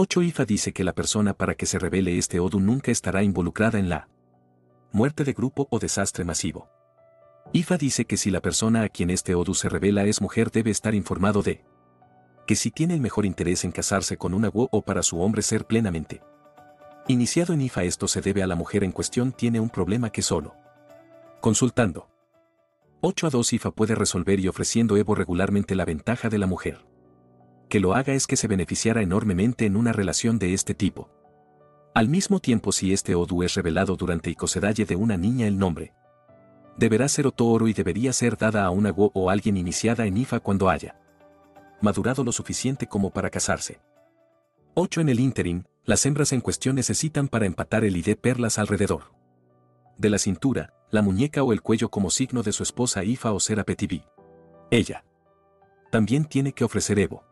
8 IFA dice que la persona para que se revele este Odu nunca estará involucrada en la muerte de grupo o desastre masivo. IFA dice que si la persona a quien este Odu se revela es mujer debe estar informado de que si tiene el mejor interés en casarse con una WO o para su hombre ser plenamente iniciado en IFA esto se debe a la mujer en cuestión tiene un problema que solo consultando 8 a 2 IFA puede resolver y ofreciendo Evo regularmente la ventaja de la mujer que lo haga es que se beneficiara enormemente en una relación de este tipo. Al mismo tiempo si este Odu es revelado durante Icosedalle de una niña el nombre. Deberá ser Otoro y debería ser dada a una Go o alguien iniciada en Ifa cuando haya madurado lo suficiente como para casarse. 8. En el interim, las hembras en cuestión necesitan para empatar el ID perlas alrededor de la cintura, la muñeca o el cuello como signo de su esposa Ifa o Serapetibi. Ella también tiene que ofrecer Evo